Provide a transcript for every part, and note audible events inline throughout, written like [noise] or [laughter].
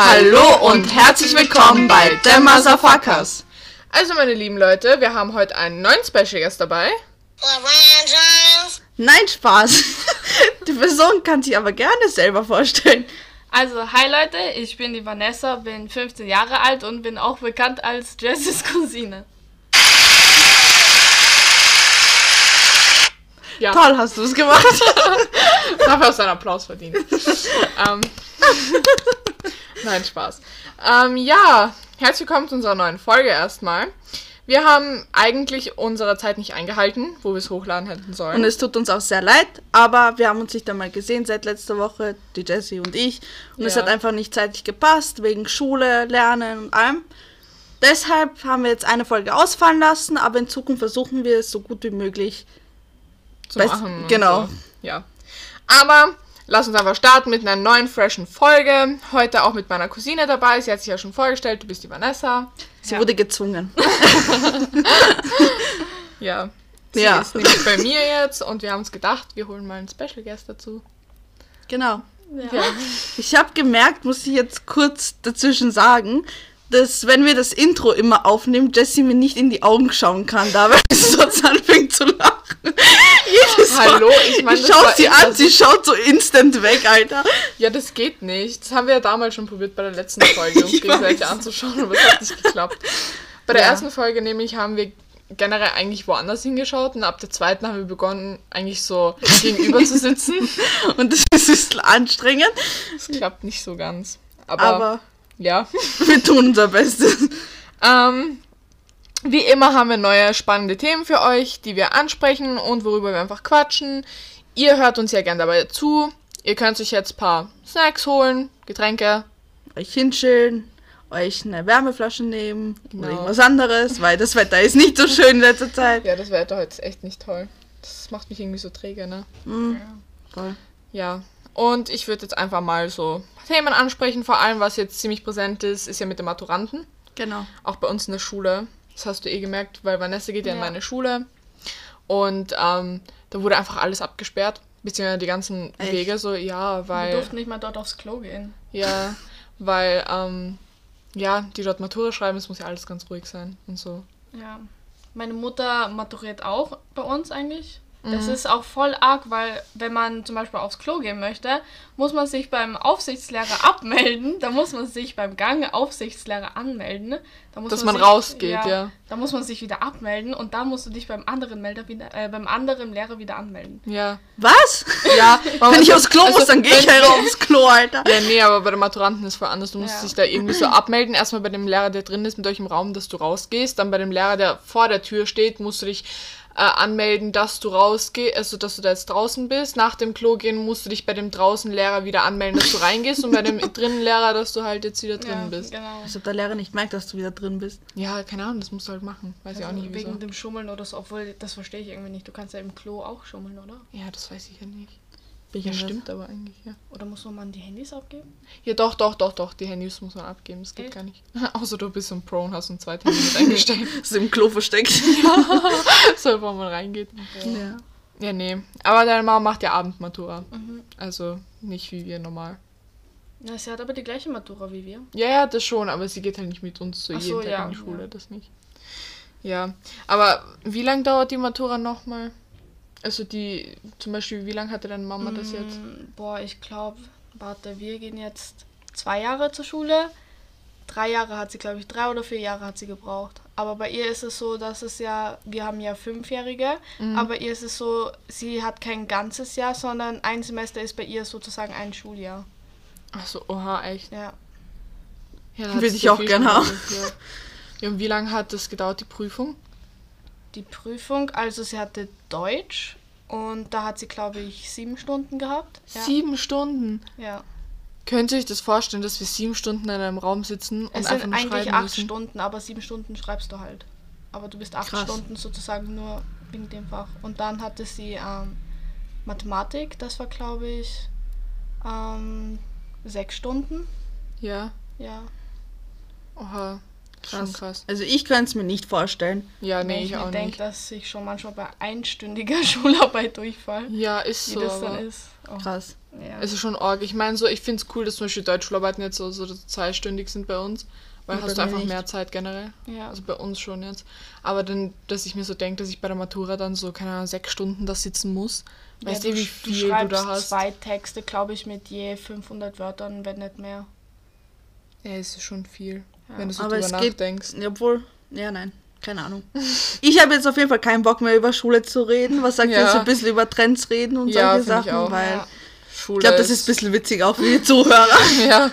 Hallo und herzlich willkommen bei The Motherfuckers. Also meine lieben Leute, wir haben heute einen neuen Special Guest dabei. Nein, Spaß. [laughs] Die Person kann sich aber gerne selber vorstellen. Also, hi Leute, ich bin die Vanessa, bin 15 Jahre alt und bin auch bekannt als Jessys Cousine. Ja, Toll hast du es gemacht. [laughs] dafür hast du einen Applaus verdient. ähm, [laughs] Nein, Spaß. Ähm, ja, herzlich willkommen zu unserer neuen Folge erstmal. Wir haben eigentlich unsere Zeit nicht eingehalten, wo wir es hochladen hätten sollen. Und es tut uns auch sehr leid, aber wir haben uns nicht einmal gesehen seit letzter Woche, die Jessie und ich. Und es Ja. hat einfach nicht zeitlich gepasst, wegen Schule, Lernen und allem. Deshalb haben wir jetzt eine Folge ausfallen lassen, aber in Zukunft versuchen wir es so gut wie möglich. Zu Weiß- machen. genau. So. Ja. Aber lass uns einfach starten mit einer neuen, freshen Folge. Heute auch mit meiner Cousine dabei. Sie hat sich ja schon vorgestellt. Du bist die Vanessa. Sie Ja. wurde gezwungen. [laughs] Ja. Sie Ja. ist nämlich bei mir jetzt und wir haben uns gedacht, wir holen mal einen Special Guest dazu. Genau. Ja. Ich habe gemerkt, muss ich jetzt kurz dazwischen sagen, dass wenn wir das Intro immer aufnehmen, Jessie mir nicht in die Augen schauen kann, da weil sie [laughs] sonst anfängt zu lachen. Jedes Mal. Hallo, ich meine, ich das schau war sie an, sie schaut so instant weg, Alter. Ja, das geht nicht. Das haben wir ja damals schon probiert bei der letzten Folge, [laughs] uns gegenseitig anzuschauen, aber es hat nicht geklappt. Bei der Ja. ersten Folge nämlich haben wir generell eigentlich woanders hingeschaut und ab der zweiten haben wir begonnen, eigentlich so [laughs] gegenüber zu sitzen. Und das ist anstrengend, Das klappt nicht so ganz. Aber, aber ja. [laughs] wir tun unser Bestes. Ähm, wie immer haben wir neue spannende Themen für euch, die wir ansprechen und worüber wir einfach quatschen. Ihr hört uns ja gern dabei zu. Ihr könnt euch jetzt ein paar Snacks holen, Getränke. Euch hinschillen, euch eine Wärmeflasche nehmen Genau. oder irgendwas anderes, weil das Wetter ist nicht so schön in letzter Zeit. Ja, das Wetter heute ist echt nicht toll. Das macht mich irgendwie so träge, ne? Mhm. Voll. Ja. Und ich würde jetzt einfach mal so Themen ansprechen. Vor allem, was jetzt ziemlich präsent ist, ist ja mit den Maturanten. Genau. Auch bei uns in der Schule. Das hast du eh gemerkt, weil Vanessa geht ja, in Ja. meine Schule. Und ähm, da wurde einfach alles abgesperrt. Beziehungsweise die ganzen Echt? Wege so, ja, Wir weil. durften nicht mal dort aufs Klo gehen. Ja, weil, ähm, ja, die dort Matura schreiben, es muss ja alles ganz ruhig sein und so. Ja. Meine Mutter maturiert auch bei uns eigentlich. Das Mhm. ist auch voll arg, weil wenn man zum Beispiel aufs Klo gehen möchte, muss man sich beim Aufsichtslehrer [laughs] abmelden. Da muss man sich beim Gang Aufsichtslehrer anmelden. Da muss Dass man sich, rausgeht, ja. Da muss man sich wieder abmelden und dann musst du dich beim anderen Melder wieder, äh, beim anderen Lehrer wieder anmelden. Ja. Was? Ja, [laughs] Wenn ich aufs Klo muss, dann gehe ich halt aufs Klo, Alter. Ja, nee, aber bei den Maturanten ist es voll anders. Du musst Ja. dich da irgendwie so abmelden. Erstmal bei dem Lehrer, der drin ist mit euch im Raum, dass du rausgehst. Dann bei dem Lehrer, der vor der Tür steht, musst du dich äh, anmelden, dass du rausgehst, also dass du da jetzt draußen bist. Nach dem Klo gehen musst du dich bei dem draußen Lehrer wieder anmelden, dass du reingehst. Und bei dem [laughs] drinnen Lehrer, dass du halt jetzt wieder drin ja, bist. Genau. Als ob der Lehrer nicht merkt, dass du wieder drin bist. Ja, keine Ahnung, das musst du halt machen. Weiß ich auch Also nicht, wieso. wegen dem Schummeln oder so, obwohl das verstehe ich irgendwie nicht. Du kannst ja im Klo auch schummeln, oder? Ja, das weiß ich ja nicht. Ja, stimmt aber eigentlich, ja. Oder muss man die Handys abgeben? Ja, doch, doch, doch, doch. Die Handys muss man abgeben. Das geht Echt? gar nicht. [laughs] Außer du bist so ein Pro und hast ein zweites Handy mit [laughs] eingestellt. Das ist im Klo versteckt. [laughs] so, wo man reingeht. Ja. Ja, nee. Aber deine Mama macht ja Abendmatura. Mhm. Also nicht wie wir normal. Ja, sie hat aber die gleiche Matura wie wir. Ja, ja, das schon, aber sie geht halt nicht mit uns zu Ach jeden so, Tag ja, in die Schule, ja. das nicht. Ja, aber wie lange dauert die Matura nochmal? Also die, zum Beispiel, wie lange hatte deine Mama das jetzt? Mm, Boah, ich glaube, warte, wir gehen jetzt zwei Jahre zur Schule. Drei Jahre hat sie, glaube ich, drei oder vier Jahre hat sie gebraucht. Aber bei ihr ist es so, dass es ja, wir haben ja Fünfjährige, Mhm. aber ihr ist es so, sie hat kein ganzes Jahr, sondern ein Semester ist bei ihr sozusagen ein Schuljahr. Ach so, oha, echt. Ja. Ja, sie ich auch viel gern schon haben. ja, und wie lange hat das gedauert, die Prüfung? Die Prüfung, also sie hatte Deutsch und da hat sie, glaube ich, sieben Stunden gehabt. Ja. Sieben Stunden. Ja. Könnt ihr euch das vorstellen, dass wir sieben Stunden in einem Raum sitzen und Es einfach sind nur eigentlich schreiben acht müssen? Stunden, aber sieben Stunden schreibst du halt. Aber du bist acht Krass. Stunden sozusagen nur wegen dem Fach. Und dann hatte sie ähm, Mathematik, das war glaube ich ähm, sechs Stunden. Ja. Ja. Oha. Schon krass. Also ich könnte es mir nicht vorstellen. Ja, nee, Wenn ich ich auch mir denke, nicht. dass ich schon manchmal bei einstündiger [laughs] Schularbeit durchfall, Ja, ist wie so. das aber dann ist. Oh, Krass. ja. Es ist schon arg. Ich meine, so, ich finde es cool, dass zum Beispiel Deutschschularbeiten jetzt so, so zweistündig sind bei uns. Weil Ja, hast du einfach nicht. mehr Zeit generell. ja. Also bei uns schon jetzt. Aber dann, dass ich mir so denke, dass ich bei der Matura dann so, keine Ahnung, sechs Stunden da sitzen muss. Weißt ja, du, wie viel du, schreibst da hast? zwei Texte, glaube ich, mit je 500 Wörtern, wenn nicht mehr. Ja, es ist schon viel, Ja. wenn du so Aber drüber es geht- nachdenkst. Obwohl, ja, nein. Keine Ahnung. [laughs] Ich habe jetzt auf jeden Fall keinen Bock mehr über Schule zu reden. Was sagt ihr Ja. so ein bisschen über Trends reden und Ja, solche find ich Sachen? auch. Weil Ja. Schule ich glaube, das ist ein bisschen witzig auch für die Zuhörer. [laughs] ja.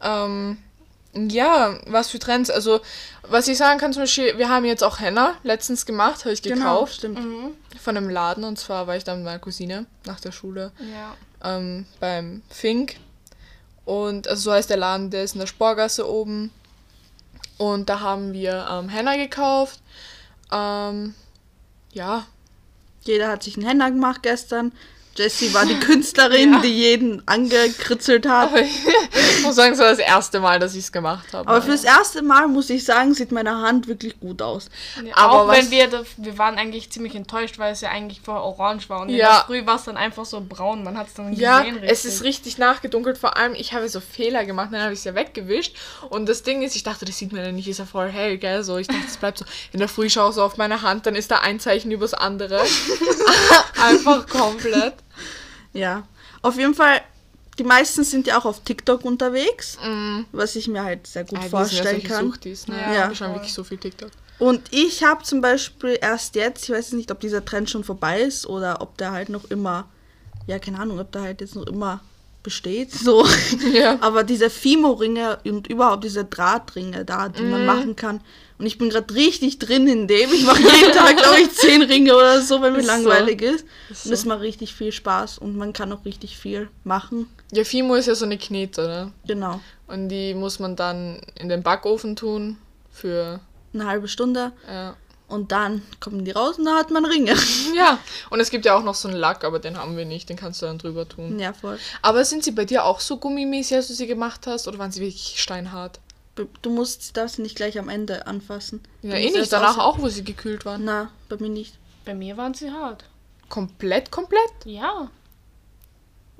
Ähm, ja, was für Trends. Also, was ich sagen kann, zum Beispiel, wir haben jetzt auch Henna letztens gemacht, habe ich gekauft. stimmt. Mhm. Von einem Laden. Und zwar war ich da mit meiner Cousine nach der Schule Ja. ähm, beim Fink. Und also so heißt der Laden, der ist in der Sporgasse oben. Und da haben wir ähm, Henna gekauft. Ähm, ja, Jeder hat sich einen Henna gemacht gestern. Jessie war die Künstlerin, Ja. die jeden angekritzelt hat. aber ich muss sagen, es war das erste Mal, dass ich es gemacht habe. Aber fürs erste Mal, muss ich sagen, sieht meine Hand wirklich gut aus. Ja, Aber auch wenn wir, wir waren eigentlich ziemlich enttäuscht, weil es ja eigentlich vorher orange war und in Ja. der Früh war es dann einfach so braun, man hat es dann Ja, gesehen es ist richtig nachgedunkelt. Vor allem, ich habe so Fehler gemacht, dann habe ich es ja weggewischt. Und das Ding ist, ich dachte, das sieht man ja nicht, ist ja voll hell, gell? So, ich dachte, es bleibt so. In der Früh schaue ich so auf meine Hand, dann ist da ein Zeichen übers andere. [laughs] Einfach komplett. Ja. Auf jeden Fall, die meisten sind ja auch auf TikTok unterwegs, Mm. was ich mir halt sehr gut Ah, vorstellen kann. Suchtis, ne? Ja, Ja, wir schauen wirklich so viel TikTok. Und ich habe zum Beispiel erst jetzt, ich weiß nicht, ob dieser Trend schon vorbei ist oder ob der halt noch immer, ja, keine Ahnung, ob der halt jetzt noch immer besteht, [laughs] so. Ja. Aber diese Fimo-Ringe und überhaupt diese Drahtringe da, die man machen kann. Und ich bin gerade richtig drin in dem. Ich mache jeden [laughs] Tag, glaube ich, zehn Ringe oder so, wenn mir Ist so. langweilig ist. Ist Und es so. macht richtig viel Spaß und man kann auch richtig viel machen. Ja, Fimo ist ja so eine Knete, ne? Genau. Und die muss man dann in den Backofen tun für. Eine halbe Stunde Ja. und dann kommen die raus und da hat man Ringe. [laughs] ja. Und es gibt ja auch noch so einen Lack, aber den haben wir nicht, den kannst du dann drüber tun. ja, voll. Aber sind sie bei dir auch so gummimäßig, als du sie gemacht hast, oder waren sie wirklich steinhart? Du musst das nicht gleich am Ende anfassen. Ja, eh nicht. Danach auch, wo sie gekühlt waren. Na, bei mir nicht. Bei mir waren sie hart. Komplett, komplett? Ja.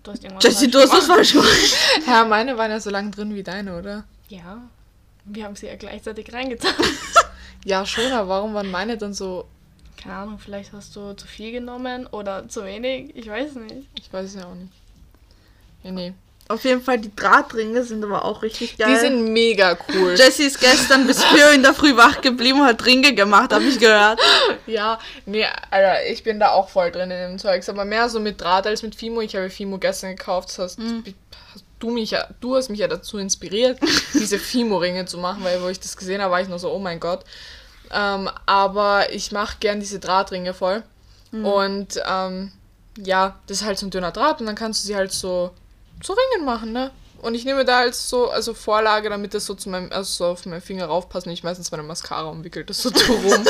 Du hast irgendwas Jessie, du hast was gemacht. falsch gemacht. [laughs] Ja, meine waren ja so lang drin wie deine, oder? Ja. Wir haben sie ja gleichzeitig reingetan. [laughs] Ja, schon, aber warum waren meine dann so. Keine Ahnung, vielleicht hast du zu viel genommen oder zu wenig. Ich weiß nicht. Ich weiß es ja auch nicht. Ja, nee. Auf jeden Fall, die Drahtringe sind aber auch richtig geil. Die sind mega cool. [laughs] Jessie ist gestern bis 4 in der Früh wach geblieben und hat Ringe gemacht, habe ich gehört. [laughs] Ja, nee, Alter, ich bin da auch voll drin in dem Zeugs, aber mehr so mit Draht als mit Fimo. Ich habe Fimo gestern gekauft, das heißt, hast du mich ja, du hast mich ja dazu inspiriert, [laughs] diese Fimo-Ringe zu machen, weil wo ich das gesehen habe, war ich nur so, oh mein Gott. Ähm, aber ich mache gern diese Drahtringe voll. Und ähm, ja, das ist halt so ein dünner Draht und dann kannst du sie halt so zu Ringen machen, ne? Und ich nehme da als so, also Vorlage, damit das so zu meinem, also so auf meinen Finger raufpasst. Und ich meistens meine Mascara umwickelt das so [laughs] drum.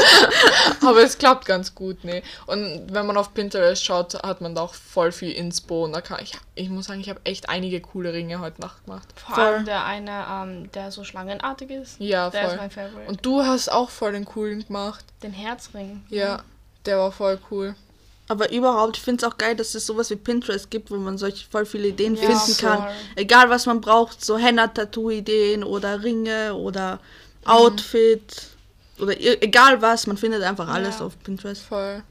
Aber es klappt ganz gut, ne? Und wenn man auf Pinterest schaut, hat man da auch voll viel Inspo. Und da kann ich, ich muss sagen, ich habe echt einige coole Ringe heute Nacht gemacht. Vor Voll. allem der eine, ähm, der so schlangenartig ist. Ja, der ist voll. mein Favorite. Und du hast auch voll den coolen gemacht. den Herzring. Ja, der war voll cool. Aber überhaupt, ich finde es auch geil, dass es sowas wie Pinterest gibt, wo man solche voll viele Ideen Ja, finden kann. voll. Egal was man braucht, so Henna-Tattoo-Ideen oder Ringe oder Mhm. Outfit oder e- egal was, man findet einfach alles Ja. auf Pinterest. Voll.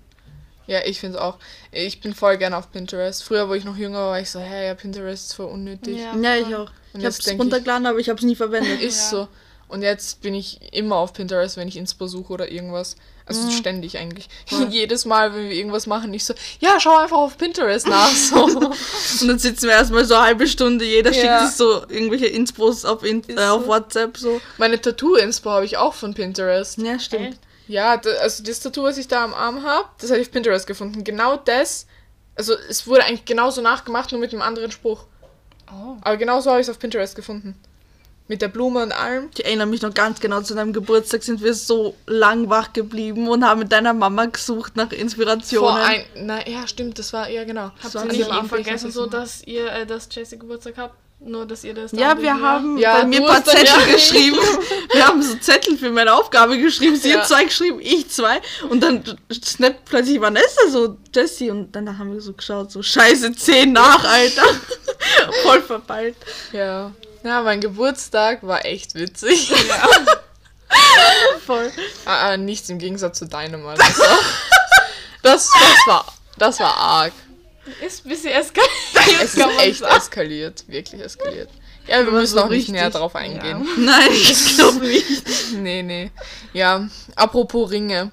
Ja, ich finde es auch. Ich bin voll gerne auf Pinterest. Früher, wo ich noch jünger war, war ich so, hey, ja, Pinterest ist voll unnötig. Ja. Ja, ich auch. Und Ich habe es denk ich- runtergeladen, aber ich habe es nie verwendet. [laughs] Ist Ja. so. Und jetzt bin ich immer auf Pinterest, wenn ich Inspo suche oder irgendwas. Also Mhm. ständig eigentlich. [laughs] Jedes Mal, wenn wir irgendwas machen, ich so, ja, schau einfach auf Pinterest nach. So. [laughs] Und dann sitzen wir erstmal so eine halbe Stunde, jeder Ja. schickt uns so irgendwelche Inspos auf, in, äh, auf. WhatsApp so. Meine Tattoo-Inspo habe ich auch von Pinterest. Ja, stimmt. Echt? Ja, da, also das Tattoo, was ich da am Arm habe, das habe ich auf Pinterest gefunden. Genau das. Also es wurde eigentlich genauso nachgemacht, nur mit einem anderen Spruch. Oh. Aber genau so habe ich es auf Pinterest gefunden. Mit der Blume und allem. Ich erinnere mich noch ganz genau, zu deinem Geburtstag sind wir so lang wach geblieben und haben mit deiner Mama gesucht nach Inspirationen. Vor ein. Na ja, stimmt, das war. Ja, genau. Habt ihr nicht am am vergessen, so dass ihr, äh, dass Jessie Geburtstag habt? Nur, dass ihr das Ja, wir haben Ja, bei mir ein paar Zettel ja- [laughs] geschrieben. Wir haben so Zettel für meine Aufgabe geschrieben. Sie Ja. hat zwei geschrieben, ich zwei. Und dann snappt plötzlich Vanessa so Jessie. Und dann haben wir so geschaut, so scheiße, zehn nach, Alter. [laughs] Voll verpeilt. Ja. Ja, mein Geburtstag war echt witzig. [laughs] Voll. Ah, ah, nichts im Gegensatz zu deinem, Alter. Das, das, war, das war arg. Ist ein bisschen eskaliert. Es ist echt sagen. eskaliert. Wirklich eskaliert. Ja, wir müssen so auch nicht näher drauf eingehen. [laughs] Nein, ich glaube nicht. Nee, nee. Ja, apropos Ringe.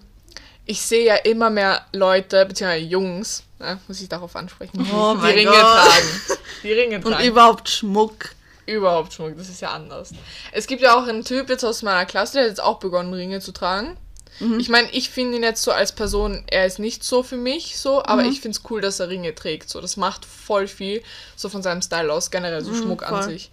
Ich sehe ja immer mehr Leute, beziehungsweise Jungs, ne, muss ich darauf ansprechen, Oh die Ringe Gott. tragen. Die Ringe Und tragen. überhaupt Schmuck. Überhaupt Schmuck, das ist ja anders. Es gibt ja auch einen Typ jetzt aus meiner Klasse, der hat jetzt auch begonnen, Ringe zu tragen. Mhm. Ich meine, ich finde ihn jetzt so als Person, er ist nicht so für mich so, aber Mhm. ich finde es cool, dass er Ringe trägt. So, das macht voll viel so von seinem Style aus, generell so Schmuck an Mhm, voll. sich.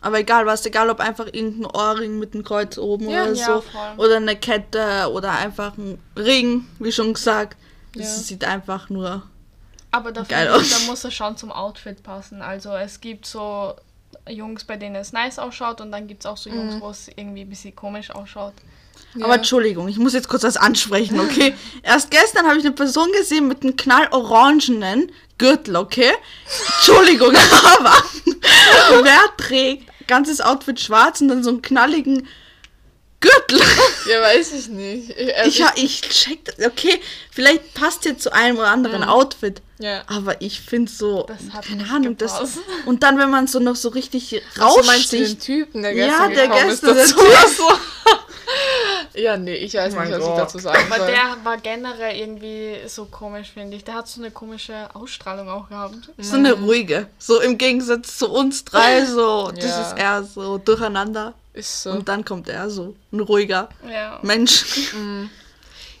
Aber egal was, egal ob einfach irgendein Ohrring mit einem Kreuz oben Ja, oder ja, so. voll. Oder eine Kette oder einfach ein Ring, wie schon gesagt. Das Ja. sieht einfach nur. Aber da, Geil aus. da muss es schon zum Outfit passen. Also es gibt so Jungs, bei denen es nice ausschaut und dann gibt es auch so Jungs, wo es irgendwie ein bisschen komisch ausschaut. Ja. Aber Entschuldigung, ich muss jetzt kurz was ansprechen, okay? [laughs] Erst gestern habe ich eine Person gesehen mit einem knallorangenen Gürtel, okay? Entschuldigung, [laughs] aber wer trägt ganzes Outfit schwarz und dann so einen knalligen Gürtel? [laughs] Ja, weiß ich nicht. Ich, also Ich, ich check das, okay, vielleicht passt jetzt zu einem oder anderen Outfit. ja. Aber ich finde so, keine Ahnung, das [laughs] und dann wenn man so noch so richtig Also meinst du den raussticht. Typen, der Ja, gestern der gekommen gestern, ist der [laughs] dazu? Ja, nee, ich weiß Oh mein nicht, was ich dazu sagen Aber soll. der war generell irgendwie so komisch, finde ich. Der hat so eine komische Ausstrahlung auch gehabt. So eine ruhige. So im Gegensatz zu uns drei, [laughs] so, das Ja. ist eher so durcheinander. Ist so. Und dann kommt er so, ein ruhiger Ja. Mensch. [laughs]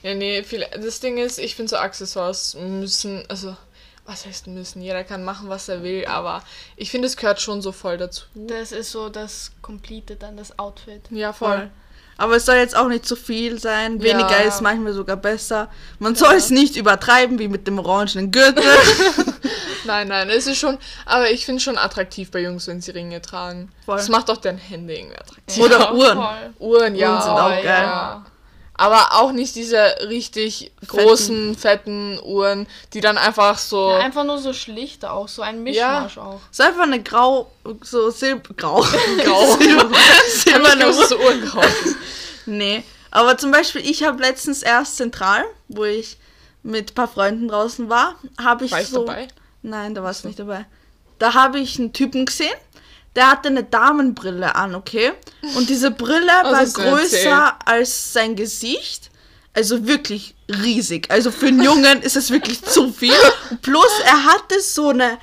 Ja, nee, viel, das Ding ist, ich finde so Accessoires müssen, also, was heißt müssen? Jeder kann machen, was er will, aber ich finde, es gehört schon so voll dazu. Das ist so das Complete dann, das Outfit. Ja, voll. Aber es soll jetzt auch nicht zu viel sein. Weniger Ja. ist manchmal sogar besser. Man soll es nicht übertreiben, wie mit dem orangenen Gürtel. [laughs] Nein, nein, es ist schon, aber ich finde es schon attraktiv bei Jungs, wenn sie Ringe tragen. Voll. Das macht auch deren Hände irgendwie attraktiv. Oder Uhren. Voll. Uhren, ja. Uhren sind auch ja. geil. Aber auch nicht diese richtig großen, fetten Uhren, die dann einfach so. Ja, einfach nur so schlicht auch, so ein Mischmasch auch. So einfach eine grau, so silbergrau. [laughs] Grau. Silber, silberne Silberne Uhr. so Uhren kaufen. Nee, aber zum Beispiel, ich habe letztens erst zentral, wo ich mit ein paar Freunden draußen war, habe ich War ich so... dabei? Nein, da warst du nicht dabei. Da habe ich einen Typen gesehen, der hatte eine Damenbrille an, okay? Und diese Brille war hast du größer erzählt? als sein Gesicht. Also wirklich riesig. Also für einen Jungen ist es wirklich zu viel. Plus er hatte so eine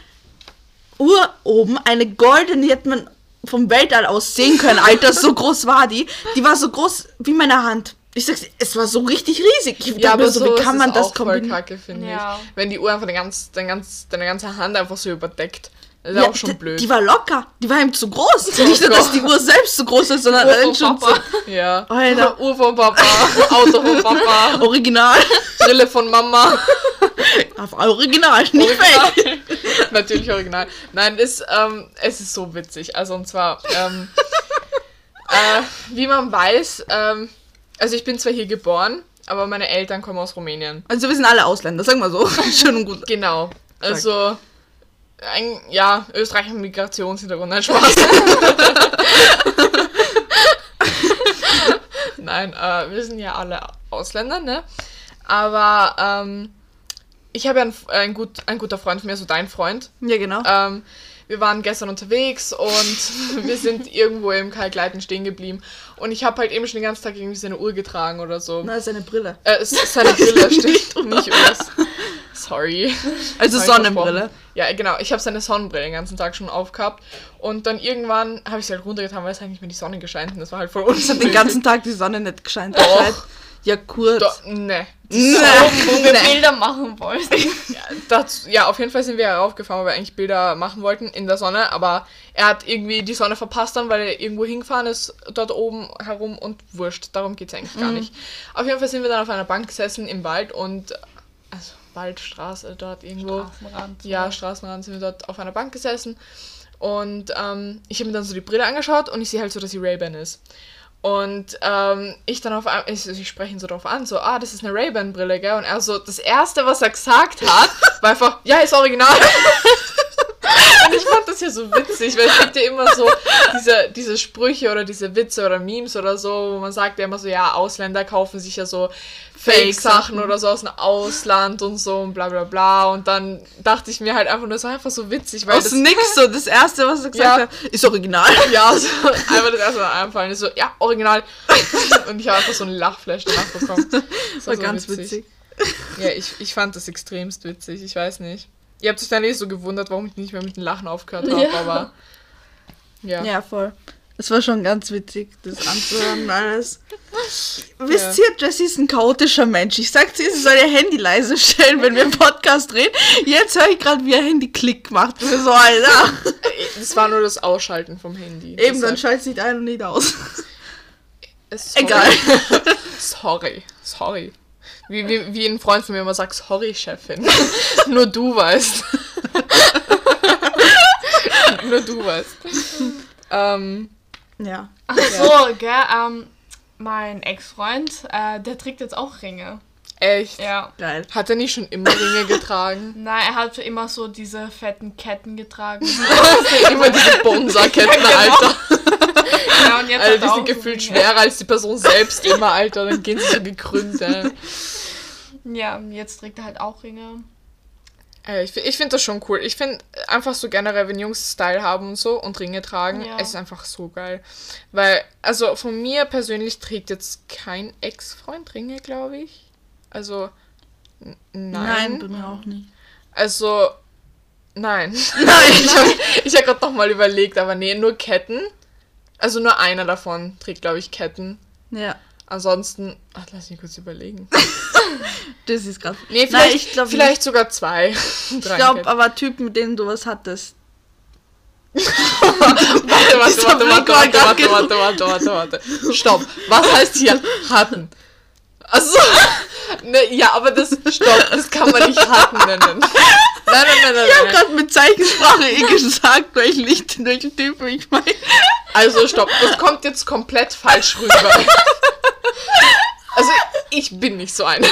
Uhr oben, eine goldene, die hat man vom Weltall aus sehen können, Alter, so groß war die. Die war so groß wie meine Hand. Ich sag's, dir, es war so richtig riesig. Ich Ja, dachte aber so, wie kann man das auch voll kombinieren? kacke, finde Ja. ich. Wenn die Uhr einfach deine, ganz, deine, ganz, deine ganze Hand einfach so überdeckt. Das ist Ja, auch schon blöd. Die war locker. Die war ihm zu groß. Nicht nur, dass die Uhr selbst zu groß ist, sondern Uhr schon so Papa. [laughs] Ja. Alter. [laughs] Uhr von Papa, Auto von Papa, [laughs] original. Brille von Mama. Auf original, nicht fake. Original. Natürlich original. Nein, es, ähm, es ist so witzig. Also und zwar, ähm, äh, wie man weiß, ähm, also ich bin zwar hier geboren, aber meine Eltern kommen aus Rumänien. Also wir sind alle Ausländer, sagen wir so. Schön und gut. Genau. Also, ein, ja, Österreich mit Migrationshintergrund, nein, Spaß. [laughs] nein, äh, wir sind ja alle Ausländer, ne? Aber ähm, ich habe ja einen, ein, gut, ein guter Freund von mir, so dein Freund. Ja, genau. Ähm, wir waren gestern unterwegs und [laughs] wir sind irgendwo im Kalkleiten stehen geblieben. Und ich habe halt eben schon den ganzen Tag irgendwie seine Uhr getragen oder so. Na, seine Brille. Äh, seine Brille, [laughs] Uhr. nicht Urs. Sorry. [laughs] Also Sonnenbrille. Ja, genau. Ich habe seine Sonnenbrille den ganzen Tag schon aufgehabt. Und dann irgendwann habe ich sie halt runtergetan, weil es halt nicht mehr die Sonne gescheint und das war halt voll Es hat den ganzen Tag die Sonne nicht gescheint. Doch. gescheit. Ja, kurz. Doch, ne. Nee. Wo wir [laughs] Nee. Bilder machen wollten. [laughs] Ja, das, ja, auf jeden Fall sind wir heraufgefahren, weil wir eigentlich Bilder machen wollten in der Sonne, aber er hat irgendwie die Sonne verpasst dann, weil er irgendwo hingefahren ist, dort oben herum und wurscht. Darum geht es eigentlich gar nicht. Auf jeden Fall sind wir dann auf einer Bank gesessen im Wald und, also Waldstraße dort irgendwo. Straßenrand. Ja, Straßenrand sind wir dort auf einer Bank gesessen. Und ähm, ich habe mir dann so die Brille angeschaut und ich sehe halt so, dass sie Ray-Ban ist. Und ähm, ich dann auf einmal, ich, ich spreche ihn so drauf an, so, ah, das ist eine Ray-Ban-Brille, gell? Und er so, das Erste, was er gesagt hat, war einfach, ja, ist original. [laughs] Das ja so witzig, weil es gibt ja immer so diese, diese Sprüche oder diese Witze oder Memes oder so, wo man sagt ja immer so, ja, Ausländer kaufen sich ja so Fake-Sachen oder so aus dem Ausland und so und bla bla bla. Und dann dachte ich mir halt einfach nur, das war einfach so witzig. Weil Aus das, nix so, das erste, was er gesagt Ja. hat, ist original. [laughs] Ja, so, einfach das erste Mal einfallen. Ist so, ja, original. Und ich habe einfach so einen Lachflash danach bekommen. Das war ganz witzig. Ja, ich, ich fand das extremst witzig. Ich weiß nicht. Ihr habt euch dann eh so gewundert, warum ich nicht mehr mit dem Lachen aufgehört habe, Ja. aber. Ja. Ja, voll. Es war schon ganz witzig, das anzuhören und alles. Wisst ihr, Jessie ist ein chaotischer Mensch. Ich sag sie, sie soll ihr Handy leise stellen, wenn wir im Podcast reden. Jetzt höre ich gerade, wie ihr Handy Klick macht. Und so, Alter. Das war nur das Ausschalten vom Handy. Eben, dann schaltet nicht ein und nicht aus. Sorry. Egal. [laughs] Sorry. Sorry. Wie, wie, wie ein Freund von mir immer sagt, sorry, Chefin. [laughs] Nur du weißt. [laughs] Nur du weißt. Ähm, Ja. Ach so, gell, ähm, mein Ex-Freund, äh, der trägt jetzt auch Ringe. echt. Ja. Geil. Hat er nicht schon immer Ringe getragen? [laughs] Nein, er hat immer so diese fetten Ketten getragen. immer diese Bonsa-Ketten, Ja, genau. Alter. ja, und jetzt hat die sind gefühlt schwerer als die Person selbst immer, Alter. Dann gehen sie so gekrümmt, ey. Ja, jetzt trägt er halt auch Ringe. Ich, ich finde das schon cool. Ich finde einfach so generell, wenn Jungs Style haben und so und Ringe tragen, Ja. es ist einfach so geil. Weil, also von mir persönlich trägt jetzt kein Ex-Freund Ringe, glaube ich. Also, Nein, nein. bei mir auch nicht. Also, nein. [laughs] [laughs] Nein. ich habe ich hab gerade nochmal überlegt, aber nee, nur Ketten. Also nur einer davon trägt, glaube ich, Ketten. Ja. Ansonsten, ach, lass mich kurz überlegen. [laughs] Das ist gerade. Nee, vielleicht, Nein, ich vielleicht sogar zwei. Ich [laughs] glaube aber Typen, mit denen du was hattest. [laughs] Warte, warte, warte, warte, war warte, warte, warte, warte, warte, warte. Stopp. Was heißt hier hatten? Also, ne, ja, aber das, stopp, das kann man nicht hatten nennen. Nein, nein, nein, nein, Ich habe gerade mit Zeichensprache eh gesagt, welchen nicht, welchen Typen ich meine. Also, stopp, das kommt jetzt komplett falsch rüber. Also, ich bin nicht so eine.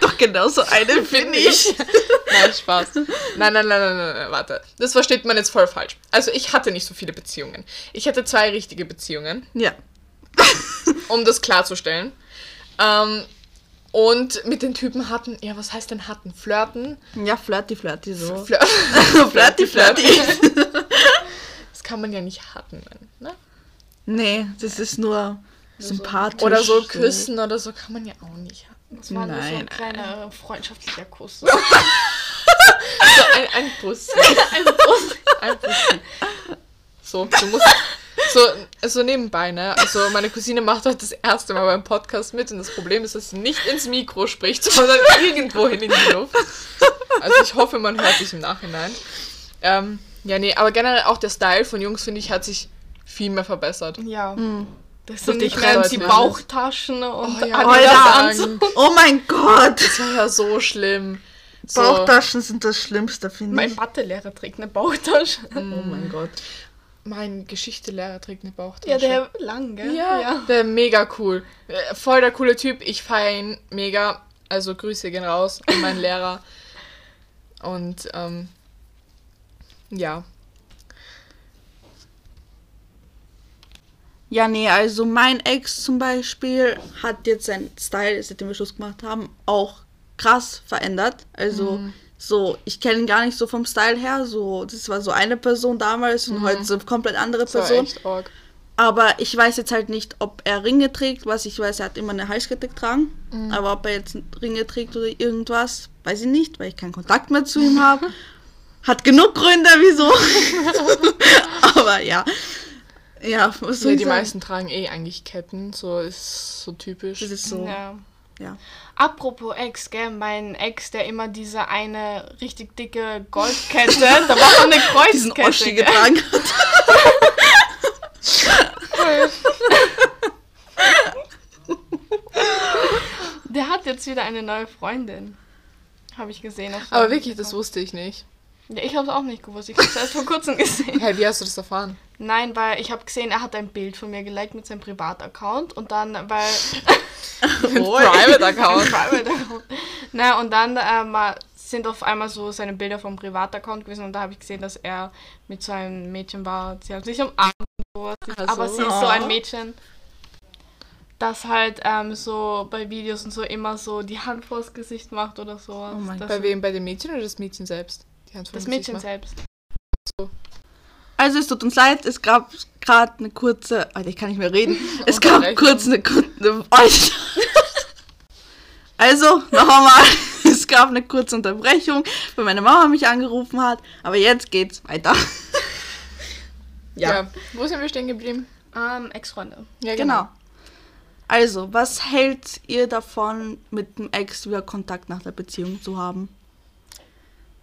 Doch genauso eine bin ich. Nein, Spaß. Nein, nein, nein, nein, nein, nein, warte. Das versteht man jetzt voll falsch. Also, ich hatte nicht so viele Beziehungen. Ich hatte zwei richtige Beziehungen. Ja. um das klarzustellen. Ähm, und mit den Typen hatten, ja, was heißt denn hatten? Flirten? Ja, flirty, flirty so. [laughs] Flirt flirty, flirty. Das kann man ja nicht hatten ne? Nee, das ist nur sympathisch. Oder so küssen oder so kann man ja auch nicht. Das war nur so ein Nein. kleiner freundschaftlicher Kuss. [laughs] So ein, ein Bus. [laughs] Ein Kuss. Ein Bus. So, du musst. So, so nebenbei, ne? Also meine Cousine macht heute das erste Mal beim Podcast mit und das Problem ist, dass sie nicht ins Mikro spricht, sondern [laughs] irgendwo hin in die Luft. Also ich hoffe, man hört sich im Nachhinein. Ähm, ja, nee, aber generell auch der Style von Jungs, finde ich, hat sich viel mehr verbessert. Ja. Hm. Das sind die nicht mehr die? Bauchtaschen und Oh ja, Adidas. Oh mein Gott. Das war ja so schlimm. So, Bauchtaschen sind das Schlimmste, finde Mein ich. Mathelehrer trägt eine Bauchtasche. [laughs] Oh mein Gott. mein Geschichtelehrer trägt eine Bauchtasche. Ja, der lang, gell? Ja, der mega cool. Äh, Voll der coole Typ. Ich feiere ihn mega. Also Grüße gehen raus an meinen Lehrer. Und ähm, ja. Ja, nee, also mein Ex zum Beispiel hat jetzt seinen Style, seitdem wir Schluss gemacht haben, auch krass verändert. Also so, ich kenne ihn gar nicht so vom Style her. So, das war so eine Person damals und heute so eine komplett andere Person. Aber ich weiß jetzt halt nicht, ob er Ringe trägt. Was ich weiß, er hat immer eine Halskette getragen. Aber ob er jetzt Ringe trägt oder irgendwas, weiß ich nicht, weil ich keinen Kontakt mehr zu ihm habe. [laughs] Hat genug Gründe, wieso. [laughs] [laughs] Aber ja. Ja, was soll Ja, ich die sagen? meisten tragen eh eigentlich Ketten. So ist so typisch. Das ist so. Ja. Ja. Apropos Ex, gell, mein Ex, der immer diese eine richtig dicke Goldkette, da war so eine Diesen Kreuzkette. Oschi gell? getragen [laughs] hat. Der hat jetzt wieder eine neue Freundin. Habe ich gesehen. Aber wirklich, das wusste ich nicht. Ja, ich habe es auch nicht gewusst. Ich habe es erst vor kurzem gesehen. Hey, wie hast du das erfahren? Nein, weil ich habe gesehen, er hat ein Bild von mir geliked mit seinem Privataccount und dann, weil [laughs] Private Account. [laughs] Private Account. Na, und dann ähm, sind auf einmal so seine Bilder vom Privataccount gewesen und da habe ich gesehen, dass er mit so einem Mädchen war. Sie hat sich umarmt und sowas. Ach Aber so. sie ist so ein Mädchen, das halt ähm, so bei Videos und so immer so die Hand vors Gesicht macht oder sowas. Oh mein das, Bei wem? Bei dem Mädchen oder das Mädchen selbst? Das Mädchen machen? selbst. Also es tut uns leid, es gab gerade eine kurze, Alter, ich kann nicht mehr reden. [laughs] Es gab kurz eine kurze. [laughs] Also, noch einmal, [laughs] es gab eine kurze Unterbrechung, weil meine Mama mich angerufen hat, aber jetzt geht's weiter. Ja. Wo sind wir stehen geblieben? Ähm, Ex-Freunde. Ja, Genau. Also, was hält ihr davon, mit dem Ex wieder Kontakt nach der Beziehung zu haben?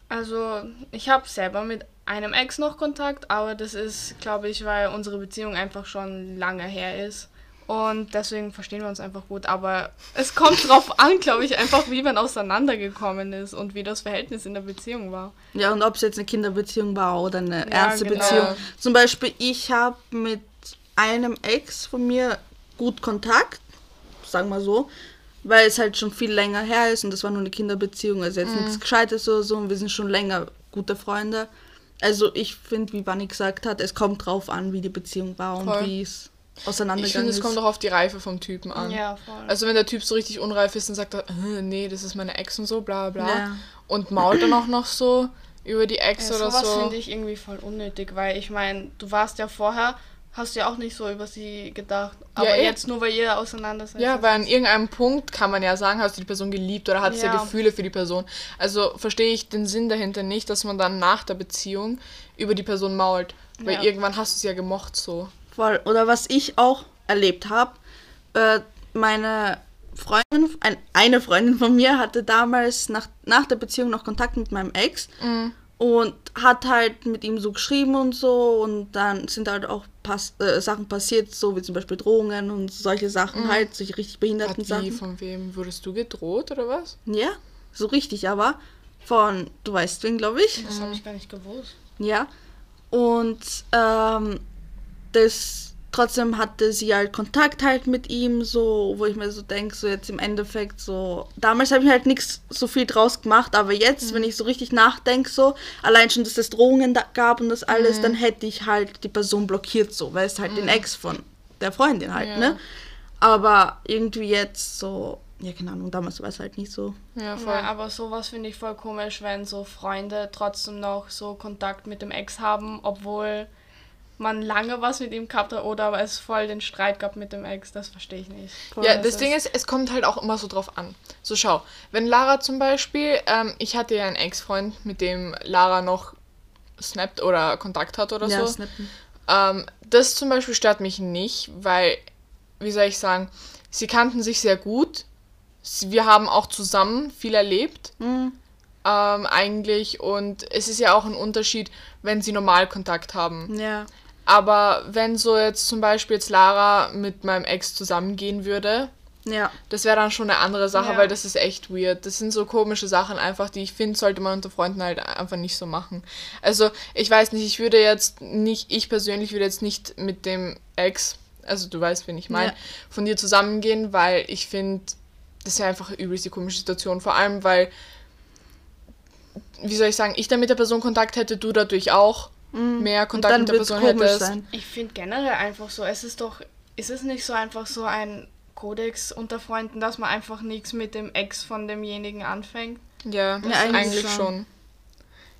Also, ich habe selber mit einem Ex noch Kontakt, aber das ist, glaube ich, weil unsere Beziehung einfach schon lange her ist. Und deswegen verstehen wir uns einfach gut. Aber es kommt [laughs] drauf an, glaube ich, einfach, wie man auseinandergekommen ist und wie das Verhältnis in der Beziehung war. Ja, und ob es jetzt eine Kinderbeziehung war oder eine Ja, ernste genau. Beziehung. Zum Beispiel, ich habe mit einem Ex von mir gut Kontakt, sagen wir so, weil es halt schon viel länger her ist und das war nur eine Kinderbeziehung, also jetzt nichts Gescheites oder so und wir sind schon länger gute Freunde. Also ich finde, wie Wanni gesagt hat, es kommt drauf an, wie die Beziehung war und Voll. wie es Ich auseinandergegangen finde, es kommt auch auf die Reife vom Typen an. Ja, voll. Also wenn der Typ so richtig unreif ist und sagt, er, äh, nee, das ist meine Ex und so, bla bla. Ja. Und mault dann auch noch so über die Ex ja, oder sowas so. finde ich irgendwie voll unnötig, weil ich meine, du warst ja vorher, hast ja auch nicht so über sie gedacht. Aber eh. jetzt nur, weil ihr auseinander seid. Ja, weil an irgendeinem Punkt kann man ja sagen, hast du die Person geliebt oder hattest ja. Ja. Gefühle für die Person. Also verstehe ich den Sinn dahinter nicht, dass man dann nach der Beziehung über die Person mault. Weil Ja. irgendwann hast du sie ja gemocht so. Voll. Oder was ich auch erlebt habe, äh, meine Freundin, ein, eine Freundin von mir hatte damals nach, nach der Beziehung noch Kontakt mit meinem Ex und hat halt mit ihm so geschrieben und so und dann sind halt auch pass äh, Sachen passiert, so wie zum Beispiel Drohungen und solche Sachen halt, solche richtig behinderten Hat wie, Sachen. von wem wurdest du gedroht oder was? Ja, so richtig aber. Von, du weißt wen, glaube ich. Das habe ich gar nicht gewusst. Ja. Und ähm, das trotzdem hatte sie halt Kontakt halt mit ihm, so, wo ich mir so denke, so jetzt im Endeffekt so. Damals habe ich halt nichts so viel draus gemacht, aber jetzt, wenn ich so richtig nachdenke, so, allein schon, dass es Drohungen da gab und das alles, dann hätte ich halt die Person blockiert, so, weil es halt den Ex von der Freundin halt, Ja. ne? Aber irgendwie jetzt so, ja, keine Ahnung, damals war es halt nicht so. Ja, voll. Ja, aber sowas finde ich voll komisch, wenn so Freunde trotzdem noch so Kontakt mit dem Ex haben, obwohl man lange was mit ihm gehabt hat oder es voll den Streit gab mit dem Ex. Das verstehe ich nicht. Ja, Das das Ding ist, es kommt halt auch immer so drauf an. So schau, wenn Lara zum Beispiel, ähm, ich hatte ja einen Ex-Freund, mit dem Lara noch snappt oder Kontakt hat oder ja, so. snappen. Ähm, das zum Beispiel stört mich nicht, weil, wie soll ich sagen, sie kannten sich sehr gut. Wir haben auch zusammen viel erlebt, Mhm. ähm, eigentlich. Und es ist ja auch ein Unterschied, wenn sie normal Kontakt haben. Ja. Aber wenn so jetzt zum Beispiel jetzt Lara mit meinem Ex zusammengehen würde, Ja. das wäre dann schon eine andere Sache, Ja. weil das ist echt weird. Das sind so komische Sachen einfach, die ich finde, sollte man unter Freunden halt einfach nicht so machen. Also, ich weiß nicht, ich würde jetzt nicht, ich persönlich würde jetzt nicht mit dem Ex, also du weißt, wen ich meine, Ja. von dir zusammengehen, weil ich finde, das ist ja einfach übelst die komische Situation. Vor allem, weil, wie soll ich sagen, ich dann mit der Person Kontakt hätte, du dadurch auch mehr Kontakt dann mit der Person komisch hättest. sein. Ich finde generell einfach so, es ist doch, ist es nicht so einfach so ein Kodex unter Freunden, dass man einfach nichts mit dem Ex von demjenigen anfängt? Ja, Ja, eigentlich, eigentlich schon. schon.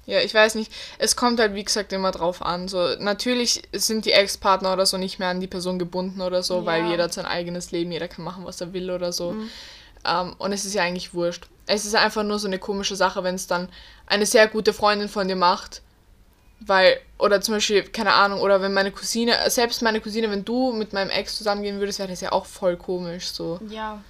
Ja, ich weiß nicht. Es kommt halt, wie gesagt, immer drauf an. So, natürlich sind die Ex-Partner oder so nicht mehr an die Person gebunden oder so, weil Ja. jeder hat sein eigenes Leben, jeder kann machen, was er will oder so. Ähm, und es ist ja eigentlich wurscht. Es ist einfach nur so eine komische Sache, wenn es dann eine sehr gute Freundin von dir macht. Weil, oder zum Beispiel, keine Ahnung, oder wenn meine Cousine, selbst meine Cousine, wenn du mit meinem Ex zusammengehen würdest, wäre das ja auch voll komisch, so. Ja,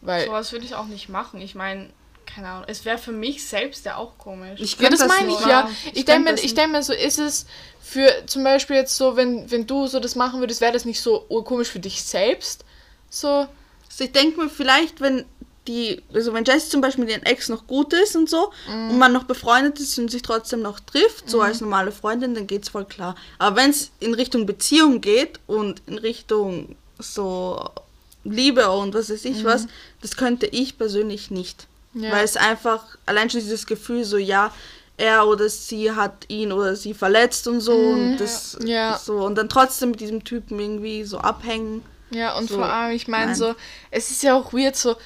Weil, sowas würde ich auch nicht machen. Ich meine, keine Ahnung, es wäre für mich selbst ja auch komisch. Ich Ja, kann das meine nicht. ich ja. Ich Ich denke mir, das ich denk mir so, ist es für zum Beispiel jetzt so, wenn, wenn du so das machen würdest, wäre das nicht so komisch für dich selbst? So, Also ich denke mir vielleicht, wenn die, also wenn Jesse zum Beispiel mit ihren Ex noch gut ist und so und man noch befreundet ist und sich trotzdem noch trifft, so als normale Freundin, dann geht's voll klar. Aber wenn es in Richtung Beziehung geht und in Richtung so Liebe und was weiß ich was, das könnte ich persönlich nicht. Ja. Weil es einfach, allein schon dieses Gefühl so, ja, er oder sie hat ihn oder sie verletzt und so und das Ja. so und dann trotzdem mit diesem Typen irgendwie so abhängen. Ja, und So, vor allem, ich meine so, es ist ja auch weird so,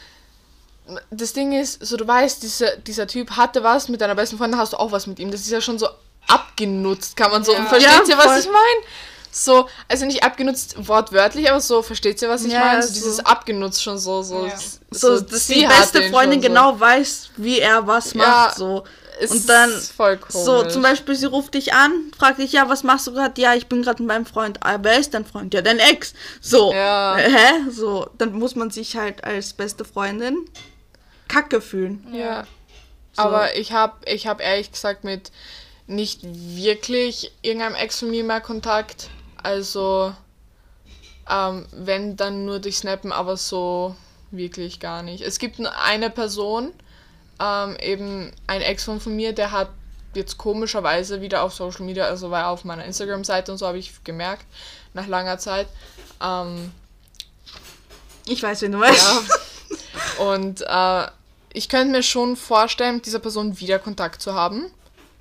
das Ding ist, so du weißt, dieser, dieser Typ hatte was mit deiner besten Freundin, hast du auch was mit ihm. Das ist ja schon so abgenutzt, kann man so. Ja. Versteht Ja, ihr, was voll. ich meine? So, also nicht abgenutzt wortwörtlich, aber so, versteht ihr, was ich Ja, meine? So so. dieses abgenutzt schon so, so. Ja. So, dass sie die beste Freundin so. genau weiß, wie er was Ja, macht. So. Und dann ist voll komisch. So, zum Beispiel, sie ruft dich an, fragt dich, ja, was machst du gerade? Ja, ich bin gerade mit meinem Freund. Ah, wer ist dein Freund? Ja, dein Ex. So. Ja. Hä? So, dann muss man sich halt als beste Freundin kacke fühlen. Ja. So. Aber ich habe ich hab ehrlich gesagt mit nicht wirklich irgendeinem Ex von mir mehr Kontakt. Also, ähm, wenn dann nur durch Snappen, aber so wirklich gar nicht. Es gibt nur eine Person, ähm, eben ein Ex von, von mir, der hat jetzt komischerweise wieder auf Social Media, also war er auf meiner Instagram-Seite und so habe ich gemerkt, nach langer Zeit. Ähm, Ich weiß, wen du weißt. ja. Und äh, ich könnte mir schon vorstellen, mit dieser Person wieder Kontakt zu haben.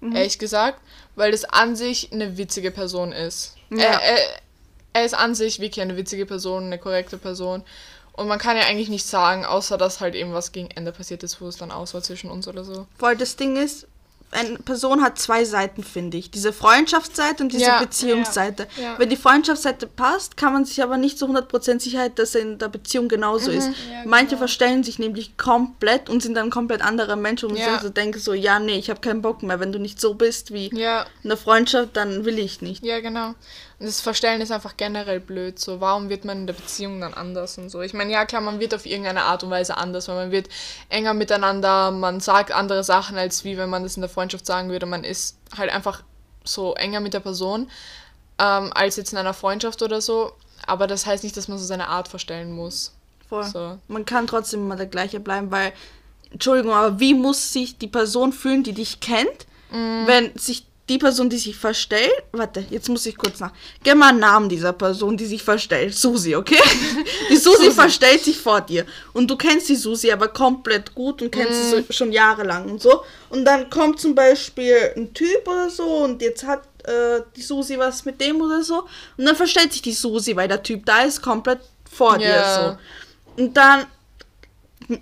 Mhm. Ehrlich gesagt. Weil das an sich eine witzige Person ist. Ja. Er, er, er ist an sich wirklich eine witzige Person, eine korrekte Person. Und man kann ja eigentlich nichts sagen, außer dass halt eben was gegen Ende passiert ist, wo es dann aus war zwischen uns oder so. Voll, das Ding ist, eine Person hat zwei Seiten, finde ich. Diese Freundschaftsseite und diese Ja, Beziehungsseite. ja, ja. Wenn die Freundschaftsseite passt, kann man sich aber nicht zu 100% Sicherheit, dass er in der Beziehung genauso ist. Ja, Manche genau. verstellen sich nämlich komplett und sind dann komplett andere Menschen und Ja. so denken so, ja, nee, ich habe keinen Bock mehr. Wenn du nicht so bist wie Ja, in der Freundschaft, dann will ich nicht. ja, genau. Und das Verstellen ist einfach generell blöd. So, warum wird man in der Beziehung dann anders und so? Ich meine, ja klar, man wird auf irgendeine Art und Weise anders, weil man wird enger miteinander, man sagt andere Sachen, als wie wenn man das in der Freundschaft sagen würde. Man ist halt einfach so enger mit der Person, ähm, als jetzt in einer Freundschaft oder so. Aber das heißt nicht, dass man so seine Art verstellen muss. Voll. So. Man kann trotzdem immer der gleiche bleiben, weil, Entschuldigung, aber wie muss sich die Person fühlen, die dich kennt, Mhm. wenn sich die Person, die sich verstellt, warte, jetzt muss ich kurz nach, gib mal einen Namen dieser Person, die sich verstellt, Susi, okay? [laughs] Die Susi, verstellt sich vor dir und du kennst die Susi aber komplett gut und kennst sie Mhm. so, schon jahrelang und so und dann kommt zum Beispiel ein Typ oder so und jetzt hat äh, die Susi was mit dem oder so und dann verstellt sich die Susi, weil der Typ da ist, komplett vor dir Ja. so. Und dann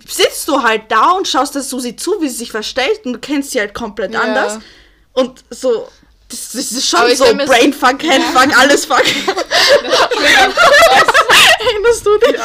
sitzt du halt da und schaust der Susi zu, wie sie sich verstellt und du kennst sie halt komplett Ja. anders. Und so, das, das ist schon so Brainfuck, Handfuck, alles fuck. [laughs] Erinnerst du dich?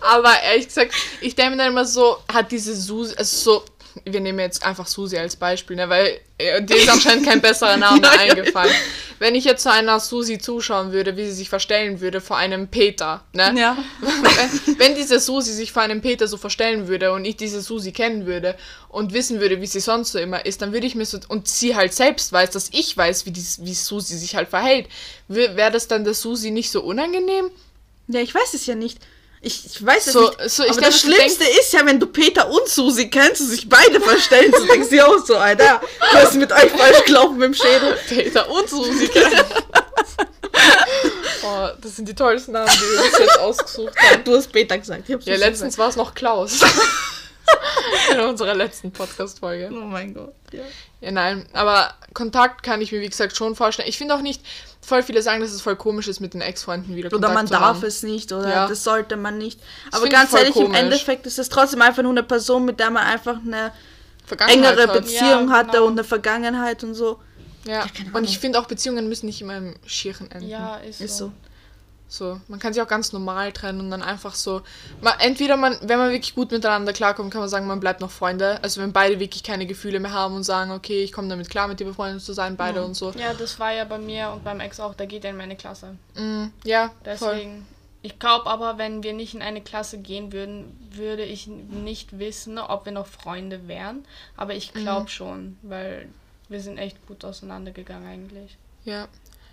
Aber ehrlich gesagt, ich denke mir dann immer so, hat diese Susi, also so, wir nehmen jetzt einfach Susi als Beispiel, ne, weil äh, dir ist anscheinend kein besserer Name [laughs] Ja, ja. eingefallen. Wenn ich jetzt zu einer Susi zuschauen würde, wie sie sich verstellen würde vor einem Peter, ne? Ja. wenn, [laughs] wenn diese Susi sich vor einem Peter so verstellen würde und ich diese Susi kennen würde und wissen würde, wie sie sonst so immer ist, dann würde ich mir so, und sie halt selbst weiß, dass ich weiß, wie, die, wie Susi sich halt verhält, wäre das dann der Susi nicht so unangenehm? Ja, ich weiß es ja nicht. Ich, ich weiß es So- nicht. so, ich Aber denke, das du Schlimmste ist ja, wenn du Peter und Susi kennst und sich beide verstellen. Du denkst dir auch so, Alter, was mit euch falsch gelaufen mit dem Schädel? Peter und Susi kennen. [laughs] oh, das sind die tollsten Namen, die wir bis jetzt ausgesucht haben. Du hast Peter gesagt. Ja, letztens war es noch Klaus. [laughs] In unserer letzten Podcast-Folge. Oh mein Gott. Ja. Ja, nein, aber Kontakt kann ich mir, wie gesagt, schon vorstellen. Ich finde auch nicht, voll viele sagen, dass es voll komisch ist, mit den Ex-Freunden wieder Oder Kontakt man zu darf haben. es nicht oder Ja. das sollte man nicht. Das Aber ganz ehrlich, im komisch. Endeffekt ist es trotzdem einfach nur eine Person, mit der man einfach eine engere hat. Beziehung Ja, hatte genau. und eine Vergangenheit und so. Ja. keine Und ich finde auch, Beziehungen müssen nicht immer im Schirchen enden. Ja, ist, Ist so. so. So, man kann sich auch ganz normal trennen und dann einfach so. Man, entweder man, wenn man wirklich gut miteinander klarkommt, kann man sagen, man bleibt noch Freunde. Also wenn beide wirklich keine Gefühle mehr haben und sagen, okay, ich komme damit klar, mit dir befreundet zu sein, beide und so. Ja, das war ja bei mir und beim Ex auch, da geht er in meine Klasse. Mm, ja, voll. Deswegen. Ich glaube aber, wenn wir nicht in eine Klasse gehen würden, würde ich nicht wissen, ob wir noch Freunde wären. Aber ich glaube schon, weil wir sind echt gut auseinandergegangen eigentlich. Ja.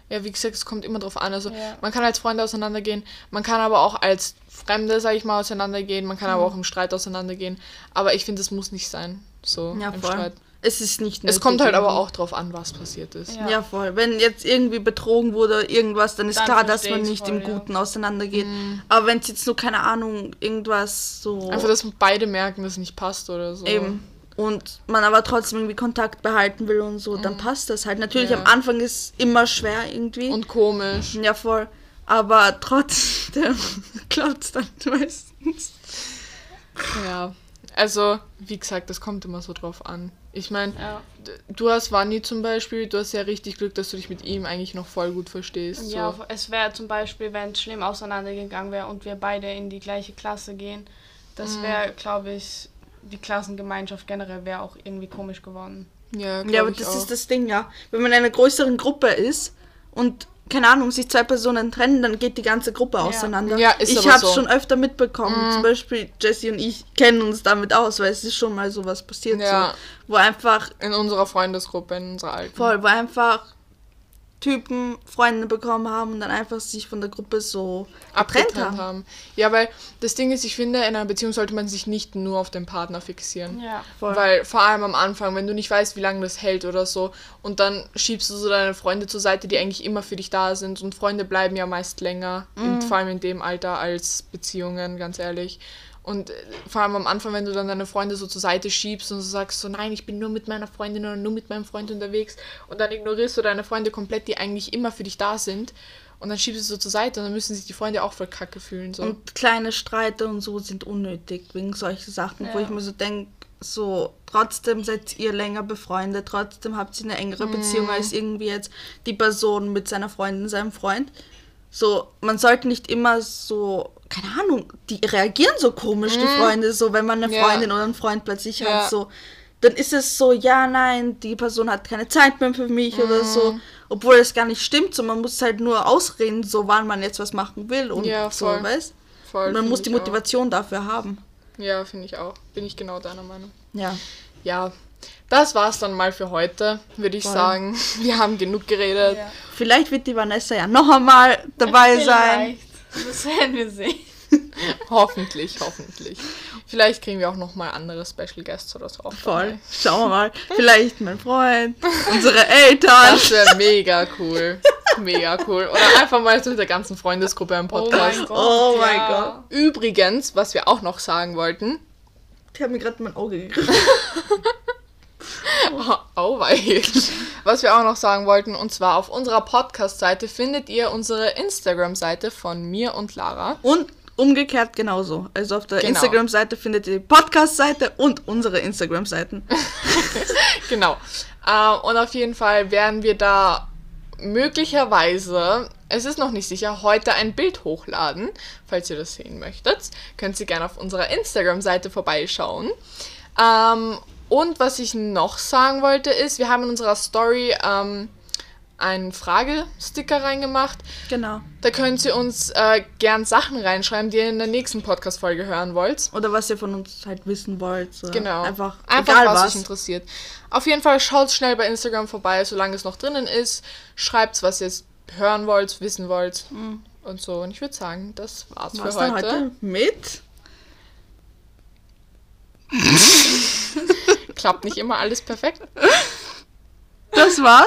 Ja, wie gesagt, es kommt immer drauf an. Also Ja. man kann als Freunde auseinandergehen, man kann aber auch als Fremde, sag ich mal, auseinandergehen, man kann aber Mhm. auch im Streit auseinandergehen. Aber ich finde, es muss nicht sein. So Ja, im voll. Streit. Es ist nicht Es nötig kommt halt aber auch drauf an, was passiert ist. Ja. Ja. voll. Wenn jetzt irgendwie betrogen wurde oder irgendwas, dann ist Dann klar, dass man nicht voll, im ja. Guten auseinandergeht. Aber wenn es jetzt nur, keine Ahnung, irgendwas so. Einfach, dass beide merken, dass es nicht passt oder so. Eben. Und man aber trotzdem irgendwie Kontakt behalten will und so, dann passt das halt. Natürlich Ja. am Anfang ist immer schwer irgendwie. Und komisch. ja, voll. Aber trotzdem [laughs] klappt es dann meistens. Ja. Also, wie gesagt, das kommt immer so drauf an. Ich meine, Ja. du hast Wanni zum Beispiel, du hast ja richtig Glück, dass du dich mit ihm eigentlich noch voll gut verstehst. Ja, so. es wäre zum Beispiel, wenn es schlimm auseinandergegangen wäre und wir beide in die gleiche Klasse gehen, Mhm. das wäre, glaube ich, die Klassengemeinschaft generell wäre auch irgendwie komisch geworden. Ja, Ja, aber ich das auch. ist das Ding, ja. Wenn man in einer größeren Gruppe ist und keine Ahnung, sich zwei Personen trennen, dann geht die ganze Gruppe auseinander. Ja, ist ich habe so. Mhm. schon öfter mitbekommen. Zum Beispiel Jesse und ich kennen uns damit aus, weil es ist schon mal sowas passiert, Ja. so, wo einfach In unserer Freundesgruppe, in unserer alten. voll, wo einfach Typen Freunde bekommen haben und dann einfach sich von der Gruppe so getrennt abgetrennt haben. haben. Ja, weil das Ding ist, ich finde, in einer Beziehung sollte man sich nicht nur auf den Partner fixieren. Ja. Voll. Weil vor allem am Anfang, wenn du nicht weißt, wie lange das hält oder so, und dann schiebst du so deine Freunde zur Seite, die eigentlich immer für dich da sind. Und Freunde bleiben ja meist länger, in, vor allem in dem Alter, als Beziehungen, ganz ehrlich. Und äh, vor allem am Anfang, wenn du dann deine Freunde so zur Seite schiebst und so sagst so, nein, ich bin nur mit meiner Freundin oder nur mit meinem Freund unterwegs und dann ignorierst du deine Freunde komplett, die eigentlich immer für dich da sind und dann schiebst du sie so zur Seite und dann müssen sich die Freunde auch voll kacke fühlen. So. Und kleine Streite und so sind unnötig wegen solchen Sachen, wo Ja. ich mir so denke, so trotzdem seid ihr länger befreundet, trotzdem habt ihr eine engere Beziehung als irgendwie jetzt die Person mit seiner Freundin, seinem Freund. So, man sollte nicht immer so, keine Ahnung, die reagieren so komisch, die Freunde, so wenn man eine Ja. Freundin oder einen Freund plötzlich Ja. hat, so. Dann ist es so, ja, nein, die Person hat keine Zeit mehr für mich oder so. Obwohl es gar nicht stimmt, so man muss halt nur ausreden, so wann man jetzt was machen will und Ja, so, weißt Voll, man find muss die ich auch. Motivation dafür haben. Ja, finde ich auch. Bin ich genau deiner Meinung. Ja. Ja, das war's dann mal für heute, würde ich Voll. sagen. [laughs] Wir haben genug geredet. Ja. Vielleicht wird die Vanessa ja noch einmal dabei [laughs] sein. Das werden wir sehen. [laughs] Hoffentlich, hoffentlich. Vielleicht kriegen wir auch noch mal andere Special Guests oder so. Voll. dabei. Schauen wir mal. Vielleicht mein Freund, unsere Eltern. Das wäre mega cool. Mega cool. Oder einfach mal so mit der ganzen Freundesgruppe im Podcast. Gott. Oh mein ja. Übrigens, was wir auch noch sagen wollten. Die haben mir gerade mein Auge gegriffen. [laughs] Oh, wei. Was wir auch noch sagen wollten, und zwar auf unserer Podcast-Seite findet ihr unsere Instagram-Seite von mir und Lara. Und umgekehrt genauso. Also auf der Genau. Instagram-Seite findet ihr die Podcast-Seite und unsere Instagram-Seiten. [laughs] Genau. Äh, und auf jeden Fall werden wir da möglicherweise, es ist noch nicht sicher, heute ein Bild hochladen. Falls ihr das sehen möchtet, könnt ihr gerne auf unserer Instagram-Seite vorbeischauen. Ähm, und was ich noch sagen wollte ist, wir haben in unserer Story ähm, einen Fragesticker reingemacht. Genau. Da könnt ihr uns äh, gern Sachen reinschreiben, die ihr in der nächsten Podcast-Folge hören wollt. Oder was ihr von uns halt wissen wollt. Genau. Einfach, Einfach egal was, was. euch interessiert. Auf jeden Fall schaut schnell bei Instagram vorbei, solange es noch drinnen ist. Schreibt, was ihr hören wollt, wissen wollt. Und so. Und ich würde sagen, das war's Was für heute. heute mit? [laughs] Klappt nicht immer alles perfekt. Das war's.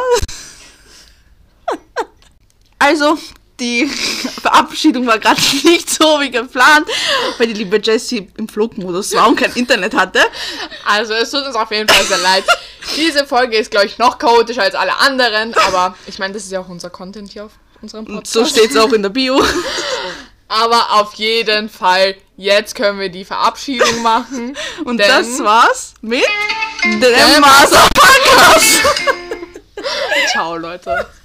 Also, die Verabschiedung war gerade [laughs] nicht so wie geplant, weil die liebe Jessie im Flugmodus war und kein Internet hatte. Also es tut uns auf jeden Fall sehr leid. Diese Folge ist, glaube ich, noch chaotischer als alle anderen. Aber ich meine, das ist ja auch unser Content hier auf unserem Und Podcast. so steht es auch in der Bio. Aber auf jeden Fall, jetzt können wir die Verabschiedung machen. Und das war's mit Master Podcast. [laughs] Ciao, Leute.